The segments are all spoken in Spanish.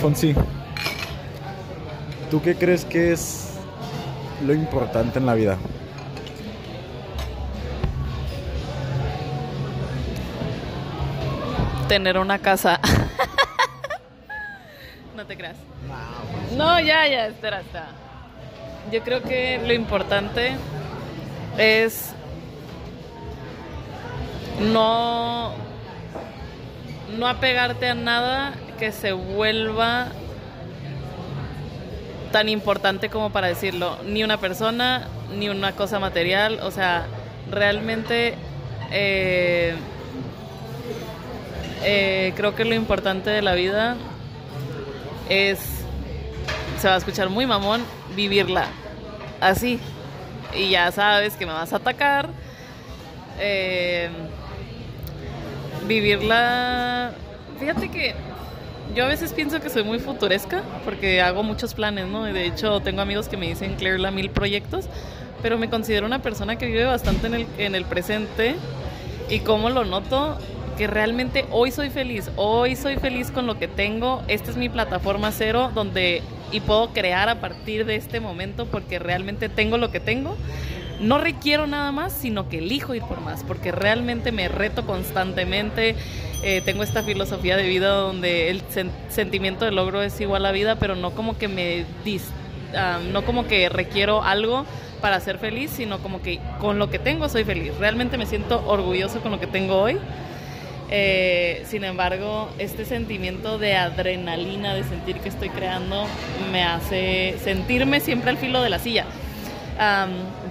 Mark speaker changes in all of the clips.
Speaker 1: Fonsi, ¿tú qué crees que es lo importante en la vida?
Speaker 2: Tener una casa. no te creas. No, ya, ya, espera, espera. Yo creo que lo importante es no no apegarte a nada que se vuelva tan importante como para decirlo, ni una persona, ni una cosa material, o sea, realmente eh, eh, creo que lo importante de la vida es, se va a escuchar muy mamón, vivirla así. Y ya sabes que me vas a atacar. Eh, vivirla. Fíjate que yo a veces pienso que soy muy futuresca porque hago muchos planes, ¿no? De hecho tengo amigos que me dicen Claire la mil proyectos, pero me considero una persona que vive bastante en el, en el presente y cómo lo noto que realmente hoy soy feliz, hoy soy feliz con lo que tengo, esta es mi plataforma cero donde y puedo crear a partir de este momento porque realmente tengo lo que tengo no requiero nada más, sino que elijo ir por más, porque realmente me reto constantemente. Eh, tengo esta filosofía de vida donde el sentimiento de logro es igual a vida, pero no como que me no como que requiero algo para ser feliz, sino como que con lo que tengo soy feliz. Realmente me siento orgulloso con lo que tengo hoy. Eh, sin embargo, este sentimiento de adrenalina, de sentir que estoy creando, me hace sentirme siempre al filo de la silla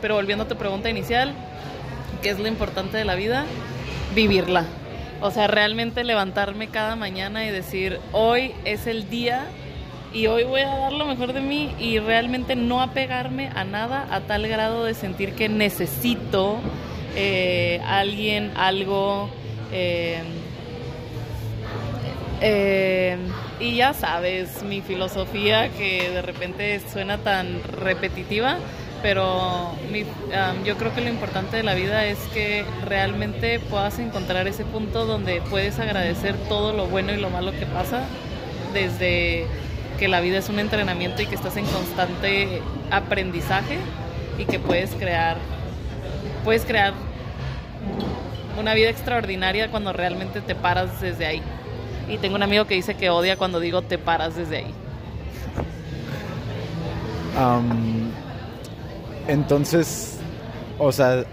Speaker 2: pero volviendo a tu pregunta inicial, ¿qué es lo importante de la vida? Vivirla. O sea, realmente levantarme cada mañana y decir, hoy es el día y hoy voy a dar lo mejor de mí y realmente no apegarme a nada a tal grado de sentir que necesito eh, alguien, algo. Eh, eh, y ya sabes, mi filosofía que de repente suena tan repetitiva, pero yo creo que lo importante de la vida es que realmente puedas encontrar ese punto donde puedes agradecer todo lo bueno y lo malo que pasa, desde que la vida es un entrenamiento y que estás en constante aprendizaje y que puedes crear, puedes crear una vida extraordinaria cuando realmente te paras desde ahí. Y tengo un amigo que dice que odia cuando digo te paras desde ahí.
Speaker 1: Entonces, o sea,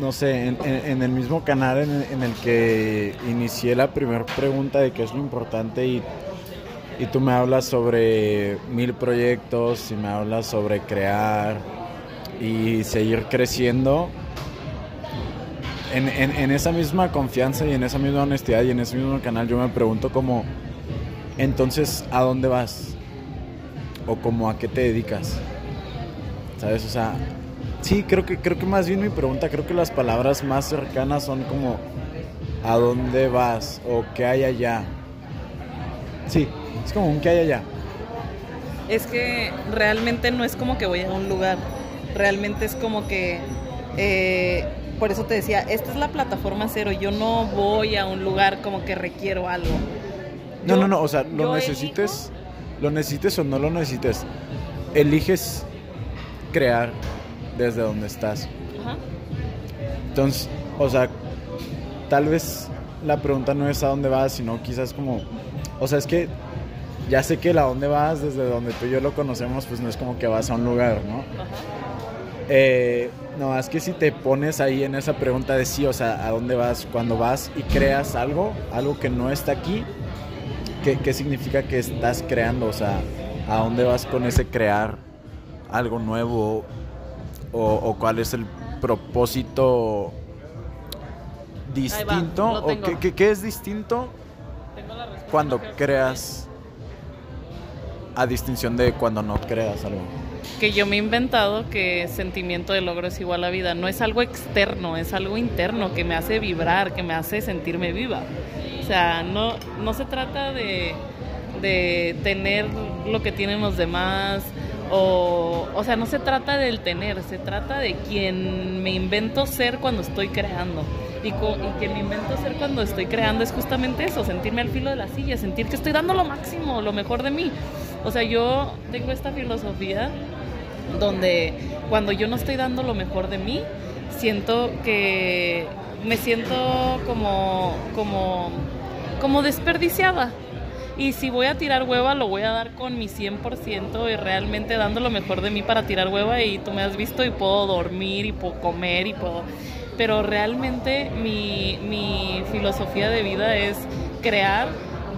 Speaker 1: no sé, en, el mismo canal en, el que inicié la primera pregunta de qué es lo importante y, y, tú me hablas sobre mil proyectos y me hablas sobre crear y seguir creciendo, en, en esa misma confianza y en esa misma honestidad y en ese mismo canal yo me pregunto como, entonces, ¿a dónde vas? ¿O como a qué te dedicas? ¿Sabes? O sea, sí, creo que, creo que más bien mi pregunta, creo que las palabras más cercanas son como ¿a dónde vas? o ¿qué hay allá? Sí, es como un ¿qué hay allá?
Speaker 2: Es que realmente no es como que voy a un lugar, realmente es como que... Eh, por eso te decía, esta es la plataforma cero, yo no voy a un lugar como que requiero algo.
Speaker 1: No, no, no, o sea, lo necesites, lo necesites o no lo necesites. Eliges crear desde donde estás. Entonces, o sea, tal vez la pregunta no es a dónde vas, sino quizás como, o sea, es que ya sé que el a dónde vas, desde donde tú y yo lo conocemos, pues no es como que vas a un lugar, ¿no? Eh, no, es que si te pones ahí en esa pregunta de sí, o sea, ¿a dónde vas? Cuando vas y creas algo, algo que no está aquí, ¿qué, qué significa que estás creando? O sea, ¿a dónde vas con ese crear? Algo nuevo o, cuál es el propósito distinto o qué, es distinto cuando creas a distinción de cuando no creas algo
Speaker 2: que yo me he inventado que sentimiento de logro es igual a vida. No es algo externo, es algo interno que me hace vibrar, que me hace sentirme viva. O sea, no, no se trata de, de tener lo que tienen los demás, o, o sea, no se trata del tener, se trata de quien me invento ser cuando estoy creando. Y, y que me invento hacer cuando estoy creando es justamente eso, sentirme al filo de la silla, sentir que estoy dando lo máximo, lo mejor de mí. O sea, yo tengo esta filosofía donde cuando yo no estoy dando lo mejor de mí, siento que me siento como, como, como desperdiciada. Y si voy a tirar hueva, lo voy a dar con mi 100% y realmente dando lo mejor de mí para tirar hueva. Y tú me has visto y puedo dormir y puedo comer y puedo... Pero realmente mi, mi filosofía de vida es crear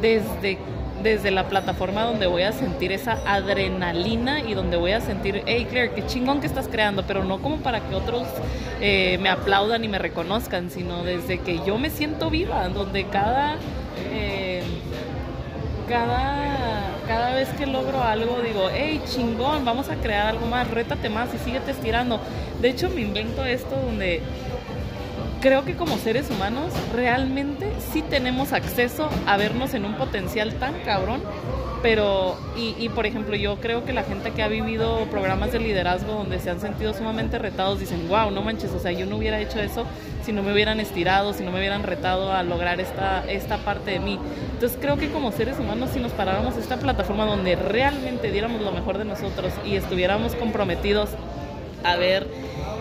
Speaker 2: desde desde la plataforma donde voy a sentir esa adrenalina y donde voy a sentir, hey Claire, qué chingón que estás creando, pero no como para que otros eh, me aplaudan y me reconozcan, sino desde que yo me siento viva, donde cada, cada, cada vez que logro algo digo, hey chingón, vamos a crear algo más, rétate más y síguete estirando. De hecho me invento esto donde creo que como seres humanos realmente sí tenemos acceso a vernos en un potencial tan cabrón, pero, y, por ejemplo, yo creo que la gente que ha vivido programas de liderazgo donde se han sentido sumamente retados dicen, wow, no manches, o sea, yo no hubiera hecho eso si no me hubieran estirado, si no me hubieran retado a lograr esta, esta parte de mí. Entonces creo que como seres humanos si nos paráramos esta plataforma donde realmente diéramos lo mejor de nosotros y estuviéramos comprometidos a ver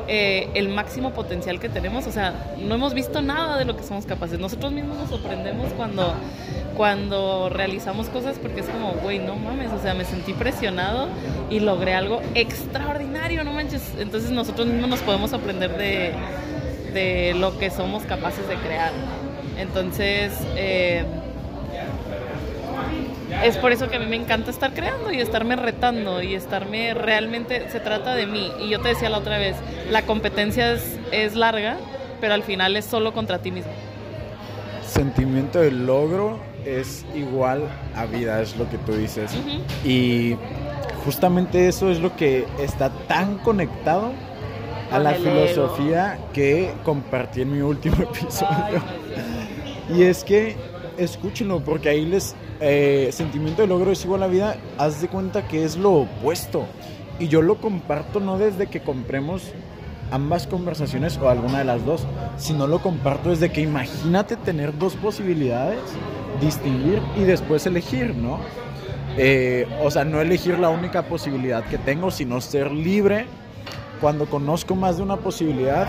Speaker 2: eh, el máximo potencial que tenemos. O sea, no hemos visto nada de lo que somos capaces. Nosotros mismos nos sorprendemos cuando, cuando realizamos cosas porque es como, güey, no mames, o sea, me sentí presionado y logré algo extraordinario, no manches. Entonces nosotros mismos nos podemos aprender de, de lo que somos capaces de crear. Entonces, eh, es por eso que a mí me encanta estar creando y estarme retando y estarme realmente, se trata de mí. Y yo te decía la otra vez, la competencia es, larga, pero al final es solo contra ti mismo.
Speaker 1: Sentimiento de logro es igual a vida, es lo que tú dices. Y justamente eso es lo que está tan conectado a la filosofía que compartí en mi último episodio. y es que escúchenlo porque ahí les eh, sentimiento de logro es igual a vida, haz de cuenta que es lo opuesto. Y yo lo comparto no desde que compremos ambas conversaciones o alguna de las dos, sino lo comparto desde que imagínate tener dos posibilidades, distinguir y después elegir, ¿no? Eh, o sea, no elegir la única posibilidad que tengo, sino ser libre cuando conozco más de una posibilidad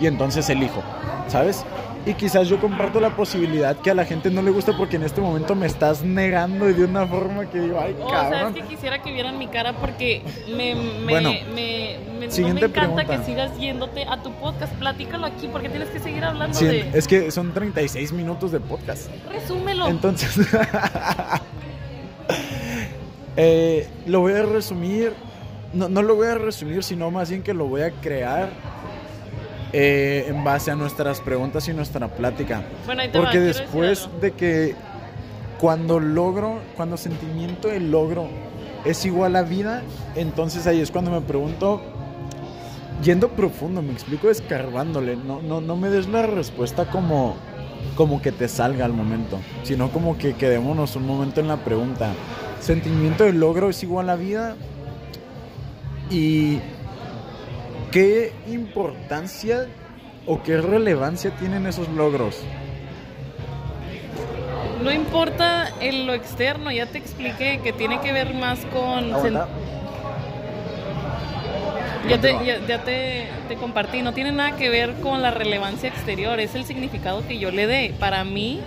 Speaker 1: y entonces elijo, ¿sabes? Y quizás yo comparto la posibilidad que a la gente no le gusta porque en este momento me estás negando de una forma que digo, ay, cabrón.
Speaker 2: O sea, es que quisiera que vieran mi cara porque me, me, me, me, no me encanta que sigas yéndote a tu podcast. Platícalo aquí porque tienes que seguir hablando de...
Speaker 1: Es que son 36 minutos de podcast.
Speaker 2: Resúmelo.
Speaker 1: Entonces, eh, lo voy a resumir. No, no lo voy a resumir, sino más bien que lo voy a crear eh, en base a nuestras preguntas y nuestra plática. Porque después de que cuando logro, cuando sentimiento de logro es igual a vida, entonces ahí es cuando me pregunto, yendo profundo, me explico escarbándole, no, no, no me des la respuesta como, como que te salga al momento, sino como que quedémonos un momento en la pregunta. Sentimiento de logro es igual a vida y ¿qué importancia o qué relevancia tienen esos logros?
Speaker 2: No importa en lo externo, ya te expliqué que tiene que ver más con... Ya, te, ya, te, te, compartí, no tiene nada que ver con la relevancia exterior, es el significado que yo le dé. Para mí,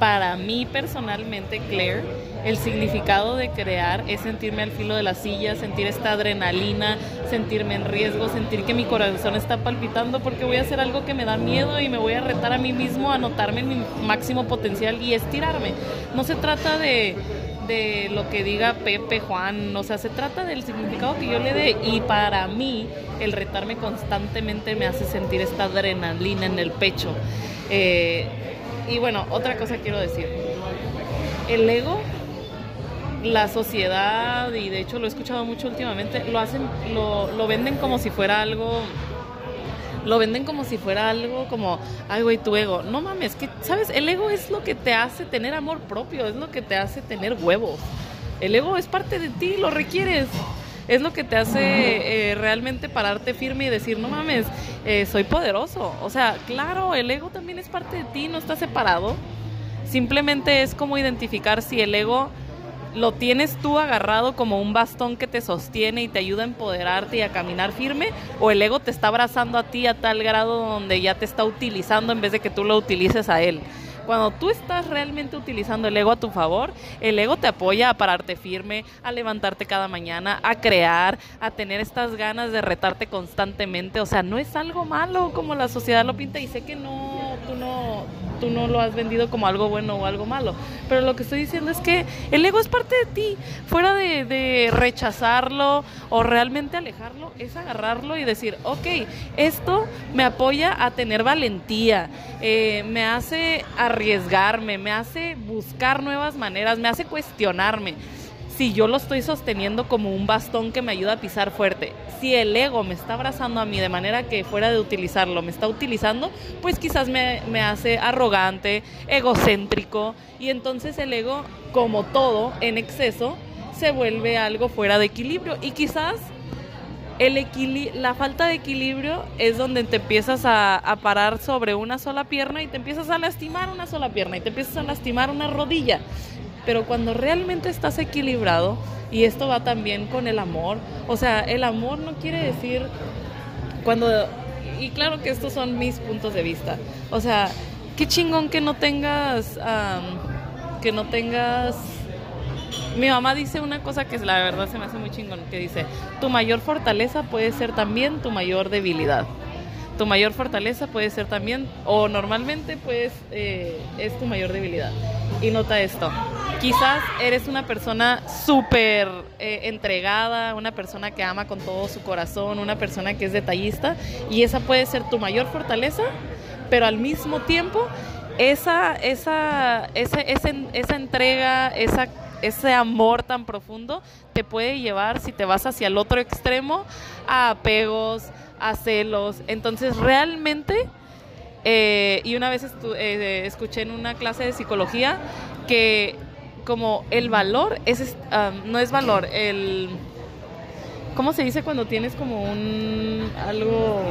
Speaker 2: para mí personalmente, Claire, el significado de crear es sentirme al filo de la silla, sentir esta adrenalina, sentirme en riesgo, sentir que mi corazón está palpitando porque voy a hacer algo que me da miedo y me voy a retar a mí mismo a notarme en mi máximo potencial y estirarme. No se trata de, de lo que diga Pepe, Juan, o sea, se trata del significado que yo le dé y para mí el retarme constantemente me hace sentir esta adrenalina en el pecho. Eh, y bueno, otra cosa quiero decir. El ego, la sociedad, y de hecho lo he escuchado mucho últimamente, lo hacen, lo, lo venden como si fuera algo lo venden como si fuera algo como, ay, güey, tu ego. No mames, que, ¿sabes? El ego es lo que te hace tener amor propio, es lo que te hace tener huevos. El ego es parte de ti, lo requieres. es lo que te hace eh, realmente pararte firme y decir, no mames, eh, soy poderoso. O sea, claro, el ego también es parte de ti, no está separado. Simplemente es como identificar si el ego lo tienes tú agarrado como un bastón que te sostiene y te ayuda a empoderarte y a caminar firme, o el ego te está abrazando a ti a tal grado donde ya te está utilizando en vez de que tú lo utilices a él. Cuando tú estás realmente utilizando el ego a tu favor, el ego te apoya a pararte firme, a levantarte cada mañana, a crear, a tener estas ganas de retarte constantemente. O sea, no es algo malo como la sociedad lo pinta y sé que no, tú no, tú no lo has vendido como algo bueno o algo malo. Pero lo que estoy diciendo es que el ego es parte de ti. Fuera de, rechazarlo o realmente alejarlo, es agarrarlo y decir, ok, esto me apoya a tener valentía, eh, me hace arriesgarme, me hace buscar nuevas maneras, me hace cuestionarme si yo lo estoy sosteniendo como un bastón que me ayuda a pisar fuerte. Si el ego me está abrazando a mí de manera que fuera de utilizarlo, me está utilizando, pues quizás me, me hace arrogante, egocéntrico, y entonces el ego, como todo, en exceso, se vuelve algo fuera de equilibrio. Y quizás el la falta de equilibrio es donde te empiezas a, a, parar sobre una sola pierna y te empiezas a lastimar una sola pierna y te empiezas a lastimar una rodilla. Pero cuando realmente estás equilibrado, y esto va también con el amor, o sea, el amor no quiere decir cuando... Y claro que estos son mis puntos de vista. O sea, qué chingón que no tengas... Um, que no tengas mi mamá dice una cosa que la verdad se me hace muy chingón, que dice, tu mayor fortaleza puede ser también tu mayor debilidad. Tu mayor fortaleza puede ser también, o normalmente pues eh, es tu mayor debilidad. Y nota esto, quizás eres una persona súper eh, entregada, una persona que ama con todo su corazón, una persona que es detallista, y esa puede ser tu mayor fortaleza, pero al mismo tiempo esa, esa, esa, esa, esa entrega, esa ese amor tan profundo te puede llevar, si te vas hacia el otro extremo, a apegos, a celos. Entonces, realmente, eh, y una vez eh, escuché en una clase de psicología que como el valor es, no es valor, el... ¿Cómo se dice cuando tienes como un algo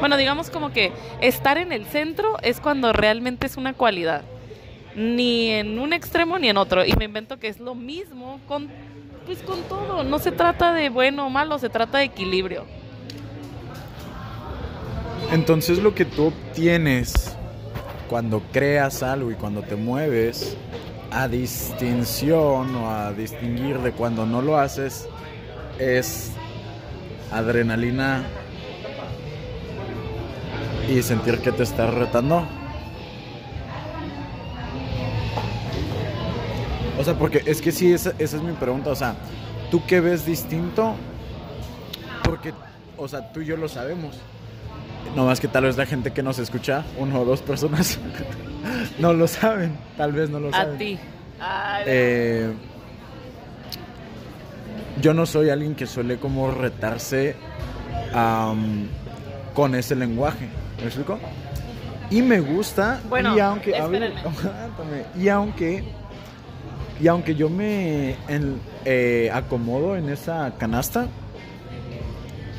Speaker 2: bueno, digamos como que estar en el centro es cuando realmente es una cualidad ni en un extremo ni en otro. Y me invento que es lo mismo con, pues con todo. No se trata de bueno o malo, se trata de equilibrio.
Speaker 1: Entonces lo que tú obtienes cuando creas algo y cuando te mueves a distinción o a distinguir de cuando no lo haces es adrenalina y sentir que te estás retando. Sea, porque es que sí, esa, esa es mi pregunta. O sea, ¿tú qué ves distinto? Porque, o sea, tú y yo lo sabemos. No más que tal vez la gente que nos escucha, uno o dos personas, no lo saben. Tal vez no lo saben.
Speaker 2: A ti.
Speaker 1: Eh, yo no soy alguien que suele como retarse um, con ese lenguaje. ¿Me explico? Y me gusta.
Speaker 2: Bueno,
Speaker 1: y aunque,
Speaker 2: espérenme.
Speaker 1: y aunque y aunque yo me eh, acomodo en esa canasta,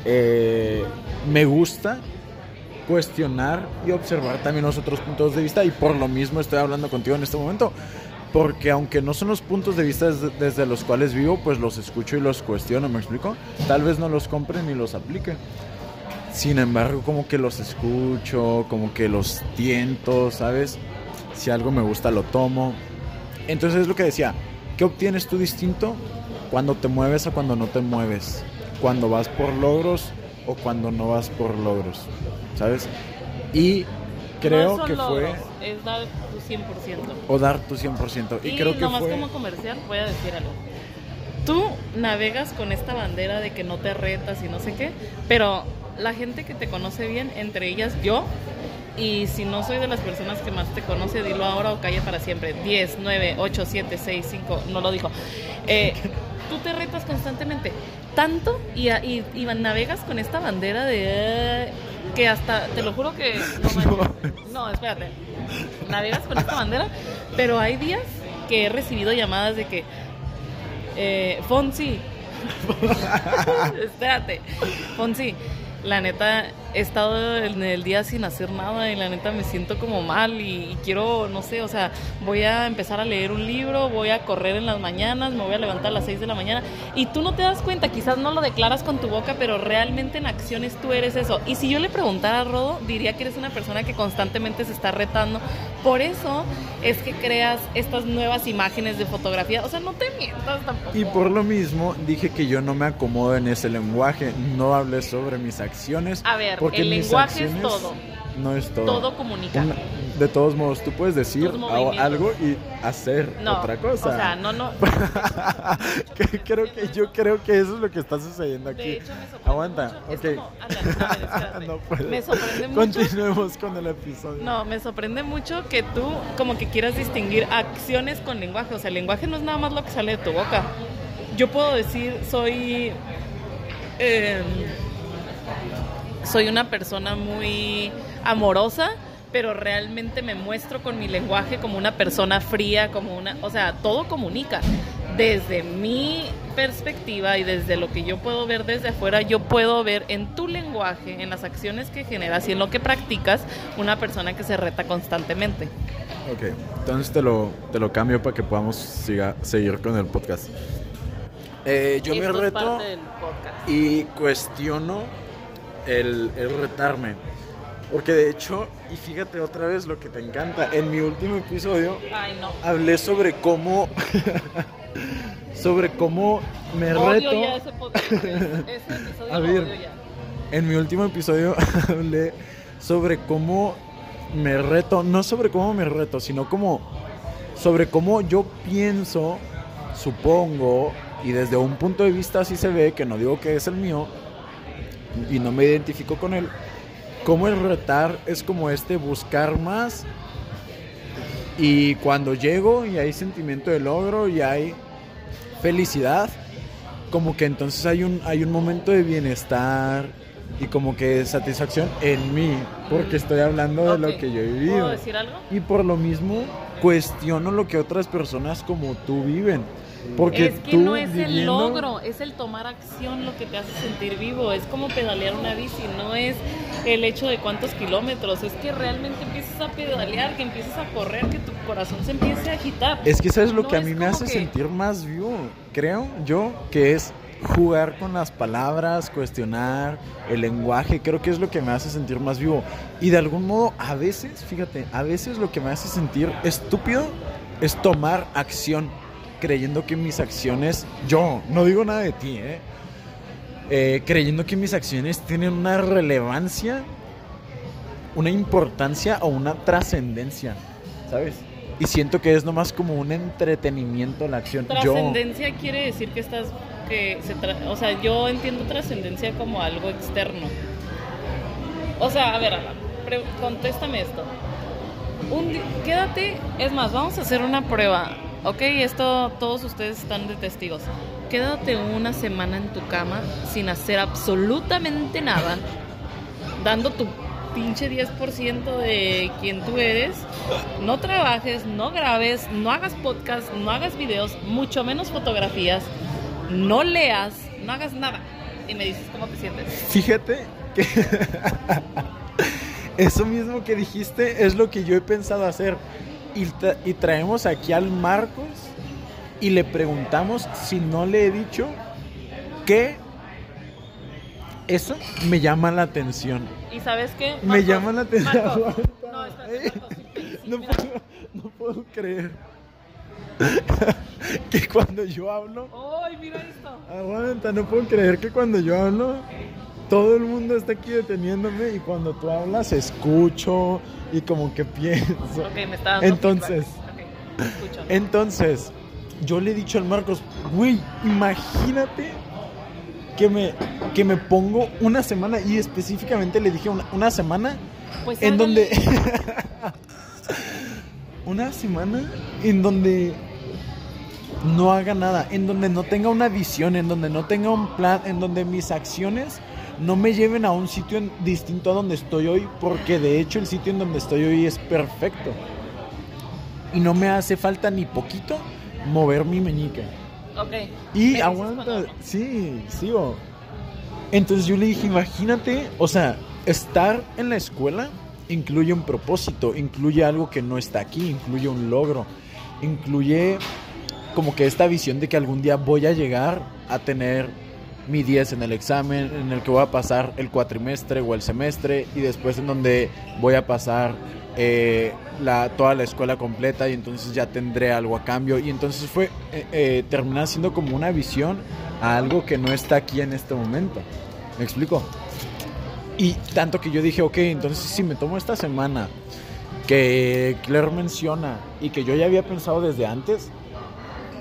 Speaker 1: eh, me gusta cuestionar y observar también los otros puntos de vista y por lo mismo estoy hablando contigo en este momento. Porque aunque no son los puntos de vista desde, desde los cuales vivo, pues los escucho y los cuestiono, ¿me explico? Tal vez no los compre ni los aplique. Sin embargo, como que los escucho, como que los tiento, ¿sabes? Si algo me gusta, lo tomo. Entonces es lo que decía, ¿qué obtienes tú distinto cuando te mueves a cuando no te mueves? Cuando vas por logros o cuando no vas por logros, ¿sabes? Y creo
Speaker 2: no
Speaker 1: que
Speaker 2: logros,
Speaker 1: fue...
Speaker 2: Es dar tu 100%.
Speaker 1: O dar tu 100%. Y,
Speaker 2: Y,
Speaker 1: creo que
Speaker 2: nomás
Speaker 1: fue...
Speaker 2: como comercial voy a decir algo. Tú navegas con esta bandera de que no te retas y no sé qué, pero la gente que te conoce bien, entre ellas yo, y si no soy de las personas que más te conoce, dilo ahora o calla para siempre. 10, 9, 8, 7, 6, 5, no lo dijo. Eh, tú te retas constantemente, tanto y, y, y navegas con esta bandera de... eh, que hasta, te lo juro que... No, no, espérate. Navegas con esta bandera, pero hay días que he recibido llamadas de que... Eh, Fonsi, Espérate. Fonsi, la neta, he estado en el día sin hacer nada y la neta me siento como mal y, y, quiero, no sé, o sea, voy a empezar a leer un libro, voy a correr en las mañanas, me voy a levantar a las 6 de la mañana y tú no te das cuenta, quizás no lo declaras con tu boca, pero realmente en acciones tú eres eso. Y si yo le preguntara a Rodo, diría que eres una persona que constantemente se está retando. Por eso es que creas estas nuevas imágenes de fotografía. O sea, no te mientas tampoco.
Speaker 1: Y por lo mismo dije que yo no me acomodo en ese lenguaje, no hablé sobre mis acciones.
Speaker 2: A ver,
Speaker 1: porque
Speaker 2: el lenguaje es todo.
Speaker 1: No es todo.
Speaker 2: Todo comunica.
Speaker 1: Una- de todos modos, tú puedes decir algo y hacer
Speaker 2: No,
Speaker 1: otra cosa.
Speaker 2: O sea, no, no.
Speaker 1: Creo que yo creo que eso es lo que está sucediendo aquí.
Speaker 2: De hecho, me sorprende
Speaker 1: Aguanta,
Speaker 2: mucho.
Speaker 1: ok.
Speaker 2: Como.
Speaker 1: No puedo.
Speaker 2: Me sorprende mucho.
Speaker 1: Continuemos con el episodio.
Speaker 2: No, me sorprende mucho que tú como que quieras distinguir acciones con lenguaje. O sea, el lenguaje no es nada más lo que sale de tu boca. Yo puedo decir, soy... eh, soy una persona muy amorosa, pero realmente me muestro con mi lenguaje como una persona fría, como una... O sea, todo comunica. Desde mi perspectiva y desde lo que yo puedo ver desde afuera, yo puedo ver en tu lenguaje, en las acciones que generas y en lo que practicas, una persona que se reta constantemente.
Speaker 1: Ok, entonces te lo, te lo cambio para que podamos siga- seguir con el podcast. Eh, yo me
Speaker 2: Esto
Speaker 1: reto
Speaker 2: parte del podcast.
Speaker 1: y cuestiono el, el retarme. Porque de hecho, y fíjate otra vez lo que te encanta, en mi último episodio
Speaker 2: Ay, no.
Speaker 1: hablé sobre cómo sobre cómo me
Speaker 2: Odio
Speaker 1: reto
Speaker 2: ya ese podcast. Ese episodio
Speaker 1: A ver.
Speaker 2: odio ya.
Speaker 1: en mi último episodio hablé sobre cómo me reto, no sobre cómo me reto, sino como sobre cómo yo pienso, supongo, y desde un punto de vista así se ve, que no digo que es el mío, y no me identifico con él, cómo el retar es como este buscar más, y cuando llego y hay sentimiento de logro y hay felicidad, como que entonces hay un, hay un momento de bienestar y como que de satisfacción en mí, porque estoy hablando de
Speaker 2: Ok.
Speaker 1: lo que yo he vivido.
Speaker 2: ¿Puedo decir algo?
Speaker 1: Y por lo mismo cuestiono lo que otras personas como tú viven. Porque
Speaker 2: es que
Speaker 1: tú
Speaker 2: no es el
Speaker 1: viviendo-
Speaker 2: logro, es el tomar acción lo que te hace sentir vivo. Es como pedalear una bici, no es el hecho de cuántos kilómetros. Es que realmente empieces a pedalear, que empieces a correr, que tu corazón se empiece a agitar.
Speaker 1: Es que sabes lo
Speaker 2: No
Speaker 1: que a mí me hace
Speaker 2: que-
Speaker 1: sentir más vivo, creo yo, que es jugar con las palabras, cuestionar el lenguaje, creo que es lo que me hace sentir más vivo. Y de algún modo, a veces, fíjate, a veces lo que me hace sentir estúpido es tomar acción, creyendo que mis acciones, yo, no digo nada de ti, ¿eh? Eh, creyendo que mis acciones tienen una relevancia, una importancia o una trascendencia, ¿sabes? Y siento que es nomás como un entretenimiento la acción.
Speaker 2: Trascendencia quiere decir que estás que o sea, yo entiendo trascendencia como algo externo. O sea, a ver, contéstame esto. Quédate, es más, vamos a hacer una prueba. Ok, esto todos ustedes están de testigos. Quédate una semana en tu cama sin hacer absolutamente nada, dando tu pinche 10% de quien tú eres. No trabajes, no grabes, no hagas podcast, no hagas videos, mucho menos fotografías, no leas, no hagas nada. Y me dices cómo te sientes.
Speaker 1: fíjate que eso mismo que dijiste es lo que yo he pensado hacer. Y, tra- y traemos aquí al Marcos y le preguntamos si no le he dicho que eso me llama la atención.
Speaker 2: ¿Y sabes qué?
Speaker 1: Me llama la atención.
Speaker 2: Marcos, No, espérate, Marcos, sí, sí,
Speaker 1: No
Speaker 2: mira.
Speaker 1: puedo, no puedo creer que cuando yo hablo,
Speaker 2: ¡Ay, mira esto!
Speaker 1: aguanta, no puedo creer que cuando yo hablo, todo el mundo está aquí deteniéndome y cuando tú hablas escucho y como que pienso.
Speaker 2: Ok, me está dando
Speaker 1: Entonces,
Speaker 2: feedback. Ok, escucho.
Speaker 1: entonces, yo le he dicho al Marcos, güey, imagínate que me, que me pongo una semana y específicamente le dije una, una semana
Speaker 2: Pues
Speaker 1: en donde una semana en donde no haga nada, en donde no tenga una visión, en donde no tenga un plan, en donde mis acciones no me lleven a un sitio en- distinto a donde estoy hoy, porque de hecho el sitio en donde estoy hoy es perfecto. Y no me hace falta ni poquito mover mi meñique.
Speaker 2: Ok.
Speaker 1: Y
Speaker 2: Me
Speaker 1: aguanta,
Speaker 2: no.
Speaker 1: sí, sigo. Entonces yo le dije, imagínate, o sea, estar en la escuela incluye un propósito, incluye algo que no está aquí, incluye un logro, incluye como que esta visión de que algún día voy a llegar a tener mi 10 en el examen, en el que voy a pasar el cuatrimestre o el semestre y después en donde voy a pasar eh, toda la escuela completa y entonces ya tendré algo a cambio y entonces fue eh, eh, termina siendo como una visión a algo que no está aquí en este momento. ¿Me explico? Y tanto que yo dije, ok, entonces si me tomo esta semana que Claire menciona y que yo ya había pensado desde antes,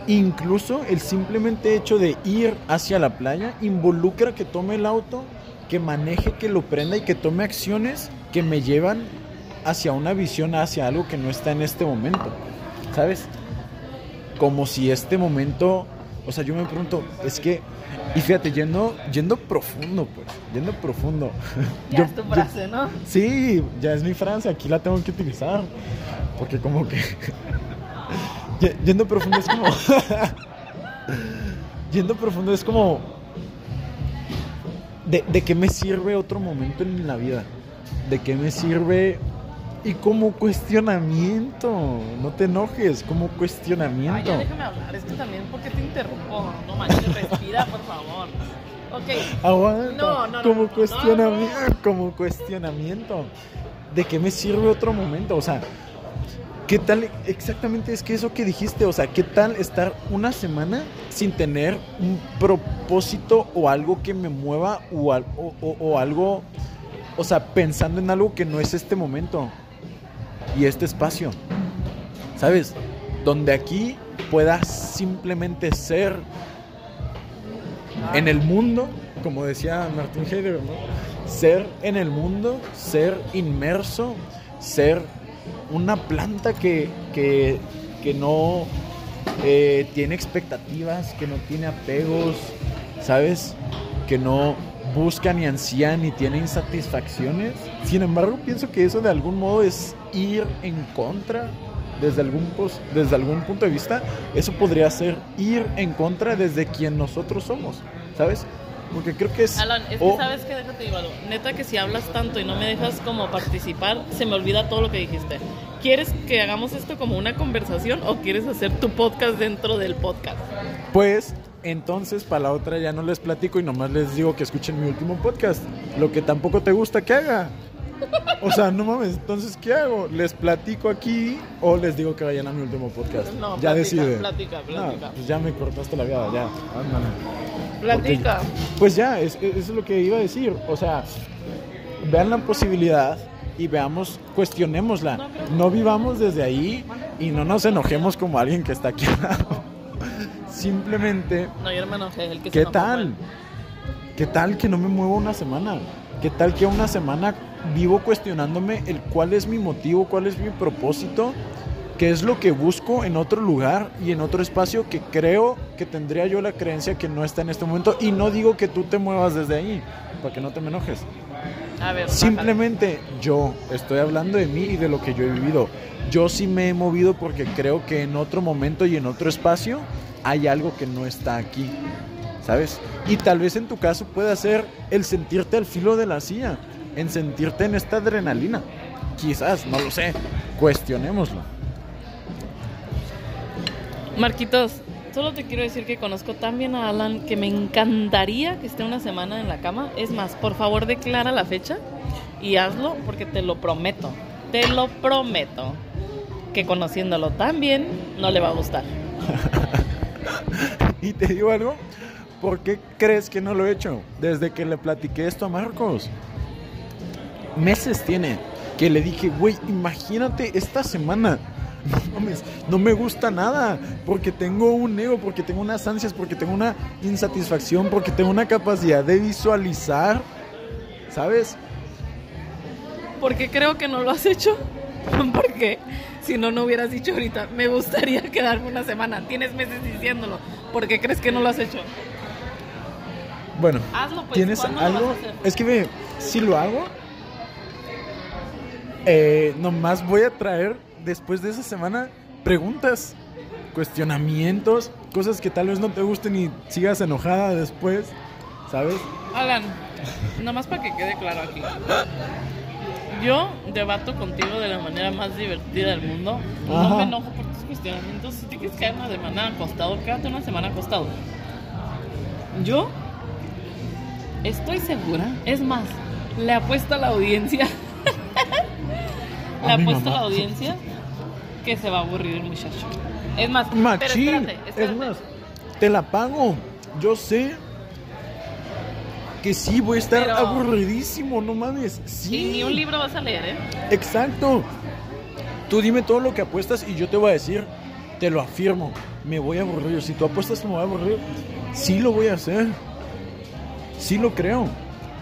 Speaker 1: incluso el simplemente hecho de ir hacia la playa involucra que tome el auto, que maneje, que lo prenda y que tome acciones que me llevan hacia una visión, hacia algo que no está en este momento. ¿Sabes? Como si este momento, o sea, yo me pregunto, es que, y fíjate, yendo, yendo profundo, pues, yendo profundo.
Speaker 2: Ya
Speaker 1: Yo-
Speaker 2: es tu
Speaker 1: yo-
Speaker 2: frase, ¿no?
Speaker 1: Sí, ya es mi frase, aquí la tengo que utilizar. Porque como que... Ye- Yendo profundo es como... Yendo profundo es como... ¿De, ¿De qué me sirve otro momento en la vida? ¿De qué me sirve? Y como cuestionamiento, no te enojes, como
Speaker 2: Ay,
Speaker 1: cuestionamiento.
Speaker 2: ya déjame hablar. Es que también, ¿por qué te interrumpo? No manches, respira, por favor. Ok.
Speaker 1: Aguanta.
Speaker 2: No, no, no,
Speaker 1: como
Speaker 2: no,
Speaker 1: cuestionamiento,
Speaker 2: no.
Speaker 1: como cuestionamiento. ¿De qué me sirve otro momento? O sea, ¿qué tal exactamente es que eso que dijiste? O sea, ¿qué tal estar una semana sin tener un propósito o algo que me mueva o, al- o- o- o algo, o sea, pensando en algo que no es este momento y este espacio? ¿Sabes? Donde aquí pueda simplemente ser en el mundo, como decía Martin Heidegger, ¿no? ser en el mundo, ser inmerso, ser una planta que, que, que no eh, tiene expectativas, que no tiene apegos, ¿sabes? Que no busca ni ansía ni tiene insatisfacciones. Sin embargo, pienso que eso de algún modo es ir en contra. Desde algún, desde algún punto de vista, eso podría ser ir en contra desde quien nosotros somos, ¿sabes? Porque creo que es...
Speaker 2: Alan, es que sabes que déjate digo algo. Neta que si hablas tanto y no me dejas como participar, se me olvida todo lo que dijiste. ¿Quieres que hagamos esto como una conversación o quieres hacer tu podcast dentro del podcast?
Speaker 1: Pues entonces para la otra ya no les platico y nomás les digo que escuchen mi último podcast. Lo que tampoco te gusta que haga. O sea, no mames, entonces ¿qué hago? ¿Les platico aquí o les digo que vayan a mi último podcast?
Speaker 2: No,
Speaker 1: ya
Speaker 2: platica,
Speaker 1: decide.
Speaker 2: platica, platica.
Speaker 1: No, pues ya me cortaste la vida, ya. ándale.
Speaker 2: Platica.
Speaker 1: Pues ya, es- es- lo que iba a decir. O sea, vean la posibilidad y veamos, cuestionémosla.
Speaker 2: No,
Speaker 1: vivamos desde ahí y no nos enojemos como alguien que está aquí al lado. Simplemente,
Speaker 2: No, yo no me enojé. El que
Speaker 1: ¿qué tal? ¿Qué tal que no me muevo una semana? ¿Qué tal que una semana vivo cuestionándome el cuál es mi motivo, cuál es mi propósito, qué es lo que busco en otro lugar y en otro espacio que creo que tendría yo la creencia que no está en este momento? Y no digo que tú te muevas desde ahí, para que no te me enojes.
Speaker 2: A ver, bájale.
Speaker 1: Simplemente yo estoy hablando de mí y de lo que yo he vivido. Yo sí me he movido porque creo que en otro momento y en otro espacio hay algo que no está aquí. ¿Sabes? Y tal vez en tu caso pueda ser el sentirte al filo de la silla, en sentirte en esta adrenalina. Quizás, no lo sé. Cuestionémoslo.
Speaker 2: Marquitos, solo te quiero decir que conozco tan bien a Alan que me encantaría que esté una semana en la cama. Es más, por favor declara la fecha y hazlo porque te lo prometo, te lo prometo, que conociéndolo tan bien no le va a gustar.
Speaker 1: Y te digo algo, ¿por qué crees que no lo he hecho? Desde que le platiqué esto a Marcos. Meses tiene que le dije, güey, imagínate esta semana. No mames, no me gusta nada, porque tengo un ego, porque tengo unas ansias, porque tengo una insatisfacción, porque tengo una capacidad de visualizar, ¿sabes?
Speaker 2: Porque creo que no lo has hecho. Porque si no, no hubieras dicho ahorita, me gustaría quedarme una semana. Tienes meses diciéndolo. ¿Por qué crees que no lo has hecho?
Speaker 1: Bueno,
Speaker 2: Hazlo, pues.
Speaker 1: ¿tienes
Speaker 2: ¿cuándo lo
Speaker 1: algo? Es que si lo hago, eh, nomás voy a traer después de esa semana preguntas. cuestionamientos, cosas que tal vez no te gusten y sigas enojada después, ¿sabes?
Speaker 2: Alan, nada más para que quede claro aquí. Yo debato contigo de la manera más divertida del mundo. No me enojo por tus cuestionamientos. Si te quieres caer una semana acostado, quédate una semana acostado. Yo estoy segura, es más, le apuesto a la audiencia, le apuesto a la audiencia que se va a aburrir el muchacho. Es más,
Speaker 1: Machín,
Speaker 2: espérate, espérate.
Speaker 1: es más, te la pago. Yo sé que sí voy a estar
Speaker 2: Pero-
Speaker 1: aburridísimo, no mames. Sí.
Speaker 2: Y ni un libro vas a leer, ¿eh?
Speaker 1: Exacto. Tú dime todo lo que apuestas y yo te voy a decir, te lo afirmo, me voy a aburrir. Si tú apuestas me voy a aburrir, sí lo voy a hacer. Sí lo creo.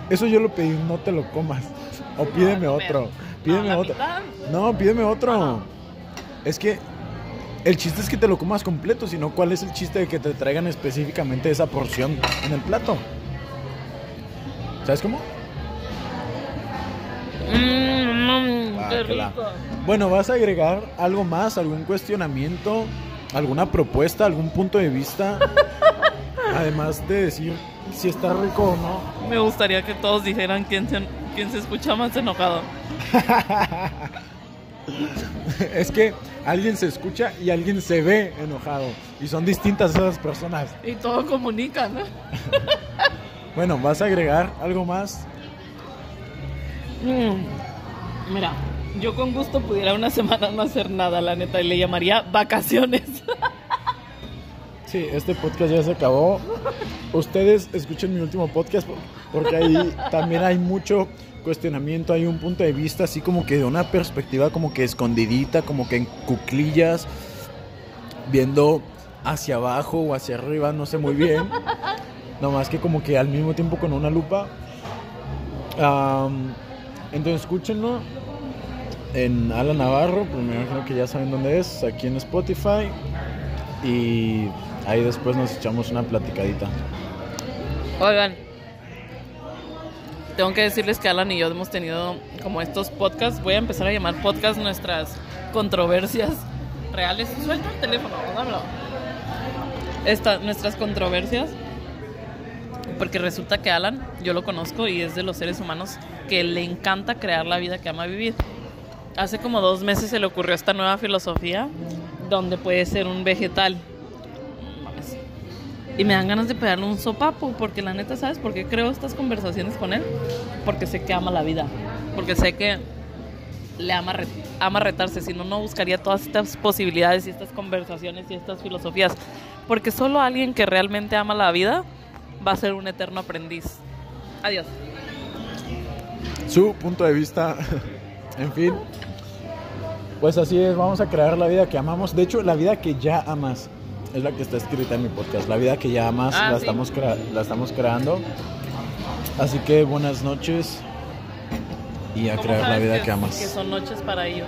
Speaker 1: Eso yo lo pedí, no te lo comas. O pídeme
Speaker 2: No,
Speaker 1: otro.
Speaker 2: no,
Speaker 1: Pídeme
Speaker 2: la
Speaker 1: otro.
Speaker 2: mitad.
Speaker 1: No, pídeme otro. Es que el chiste es que te lo comas completo, sino cuál es el chiste de que te traigan específicamente esa porción en el plato. ¿Sabes cómo?
Speaker 2: Mm, mm, qué rico.
Speaker 1: Bueno, ¿vas a agregar algo más? ¿Algún cuestionamiento? ¿Alguna propuesta? ¿Algún punto de vista? Además de decir si está rico o no.
Speaker 2: Me gustaría que todos dijeran quién se, quién se escucha más enojado.
Speaker 1: es que alguien se escucha y alguien se ve enojado. Y son distintas esas personas.
Speaker 2: Y todo comunica, ¿no?
Speaker 1: Bueno, ¿vas a agregar algo más?
Speaker 2: Mm, Mira, yo con gusto pudiera una semana no hacer nada, la neta, y le llamaría vacaciones.
Speaker 1: Sí, este podcast ya se acabó. Ustedes escuchen mi último podcast por- porque ahí también hay mucho cuestionamiento, hay un punto de vista así como que de una perspectiva como que escondidita, como que en cuclillas, viendo hacia abajo o hacia arriba, no sé muy bien. Nomás que como que al mismo tiempo con una lupa. Am, entonces escúchenlo en Alan Navarro, pues me imagino que ya saben dónde es, aquí en Spotify. Y ahí después nos echamos una platicadita.
Speaker 2: Oigan, tengo que decirles que Alan y yo hemos tenido como estos podcasts. Voy a empezar a llamar podcast nuestras controversias reales. Suelta el teléfono, háblalo. Esta, nuestras controversias. Porque resulta que Alan, yo lo conozco y es de los seres humanos que le encanta crear la vida que ama vivir. Hace como dos meses se le ocurrió esta nueva filosofía donde puede ser un vegetal. Y me dan ganas de pegarle un sopapo, porque la neta, ¿sabes por qué creo estas conversaciones con él? Porque sé que ama la vida, porque sé que le ama, ama retarse, si no, no buscaría todas estas posibilidades y estas conversaciones y estas filosofías, porque solo alguien que realmente ama la vida va a ser un eterno aprendiz. Adiós.
Speaker 1: Su punto de vista, en fin. Pues así es, vamos a crear la vida que amamos. De hecho, la vida que ya amas es la que está escrita en mi podcast. La vida que ya amas
Speaker 2: Ah,
Speaker 1: la,
Speaker 2: sí.
Speaker 1: estamos la estamos creando. Así que buenas noches y a
Speaker 2: ¿Cómo
Speaker 1: crear la vida
Speaker 2: que-
Speaker 1: que amas.
Speaker 2: Que son noches para ellos.